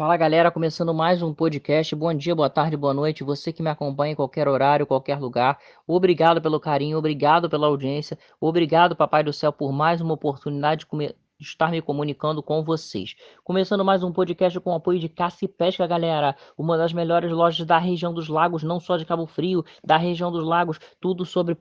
Fala galera, começando mais um podcast. Bom dia, boa tarde, boa noite. Você que me acompanha em qualquer horário, qualquer lugar. Obrigado pelo carinho, obrigado pela audiência. Obrigado, Papai do Céu, por mais uma oportunidade de estar me comunicando com vocês. Começando mais um podcast com o apoio de Caça e Pesca, galera. Uma das melhores lojas da região dos lagos, não só de Cabo Frio, da região dos lagos, tudo sobre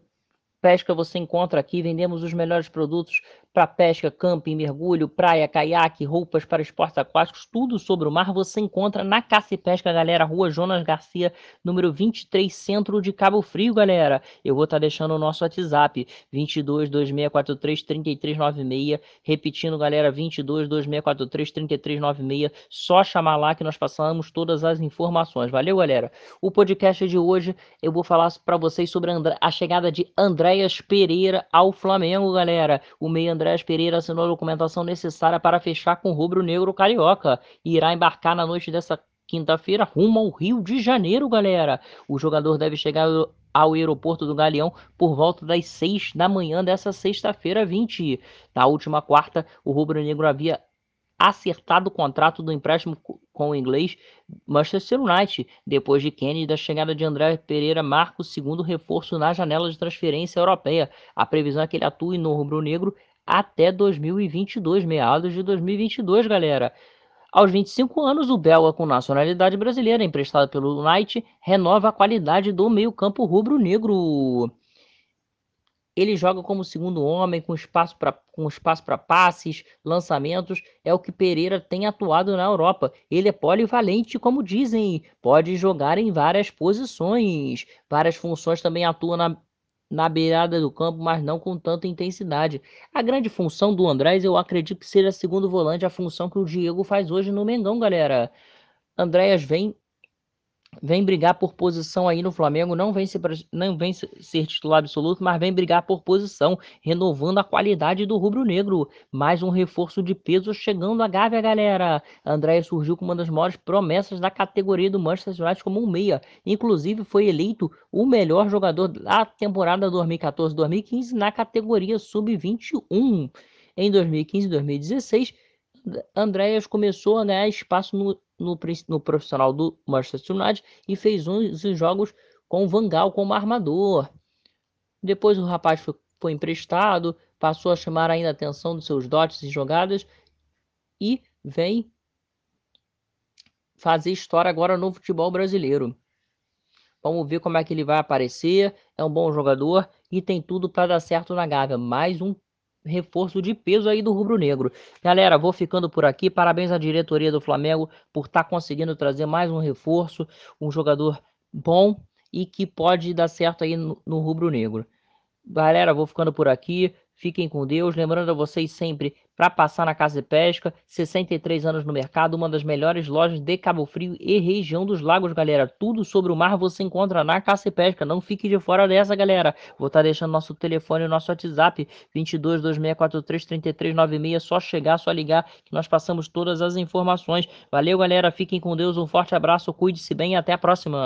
pesca você encontra aqui. Vendemos os melhores produtos para pesca, camping, mergulho, praia, caiaque, roupas para esportes aquáticos, tudo sobre o mar você encontra na Caça e Pesca, galera, Rua Jonas Garcia, número 23, centro de Cabo Frio, galera. Eu vou estar tá deixando o nosso WhatsApp, 22 2643 3396, repetindo, galera, 22 2643 3396, só chamar lá que nós passamos todas as informações. Valeu, galera. O podcast de hoje eu vou falar para vocês sobre a chegada de Andréas Pereira ao Flamengo, galera. O meio Andrés Pereira assinou a documentação necessária para fechar com o rubro-negro carioca e irá embarcar na noite dessa quinta-feira rumo ao Rio de Janeiro, galera. O jogador deve chegar ao aeroporto do Galeão por volta das 6 da manhã dessa sexta-feira 20. Na última quarta, o rubro-negro havia acertado o contrato do empréstimo com o inglês Manchester United, depois de Kennedy da chegada de André Pereira marca o segundo reforço na janela de transferência europeia. A previsão é que ele atue no rubro-negro até 2022, meados de 2022, galera. Aos 25 anos, o belga com nacionalidade brasileira, emprestado pelo United, renova a qualidade do meio-campo rubro-negro. Ele joga como segundo homem, com espaço para com espaço para passes, lançamentos, é o que Pereira tem atuado na Europa. Ele é polivalente, como dizem, pode jogar em várias posições, várias funções, também atua na na beirada do campo, mas não com tanta intensidade. A grande função do Andrés, eu acredito que seja segundo volante, a função que o Diego faz hoje no Mengão, galera. Andréas vem vem brigar por posição aí no Flamengo, não vem ser, não vem ser titular absoluto, mas vem brigar por posição, renovando a qualidade do rubro-negro. Mais um reforço de peso chegando à Gávea, galera. André surgiu como uma das maiores promessas da categoria do Manchester United como um meia. Inclusive foi eleito o melhor jogador da temporada 2014-2015 na categoria sub-21. Em 2015 e 2016, Andréas começou a ganhar espaço no no, no profissional do Manchester United e fez uns jogos com o Vangal como armador. Depois o rapaz foi, foi emprestado, passou a chamar ainda a atenção dos seus dotes e jogadas e vem fazer história agora no futebol brasileiro. Vamos ver como é que ele vai aparecer. É um bom jogador e tem tudo para dar certo na Gávea. Mais um reforço de peso aí do rubro-negro. Galera, vou ficando por aqui. Parabéns à diretoria do Flamengo por estar tá conseguindo trazer mais um reforço, um jogador bom e que pode dar certo aí no, no rubro-negro. Galera, vou ficando por aqui. Fiquem com Deus. Lembrando a vocês sempre para passar na Casa de Pesca, 63 anos no mercado, uma das melhores lojas de Cabo Frio e região dos lagos, galera. Tudo sobre o mar você encontra na Caça e Pesca. Não fique de fora dessa, galera. Vou estar tá deixando nosso telefone e nosso WhatsApp 22 2643 3396. Só chegar, só ligar que nós passamos todas as informações. Valeu, galera. Fiquem com Deus. Um forte abraço. Cuide-se bem e até a próxima.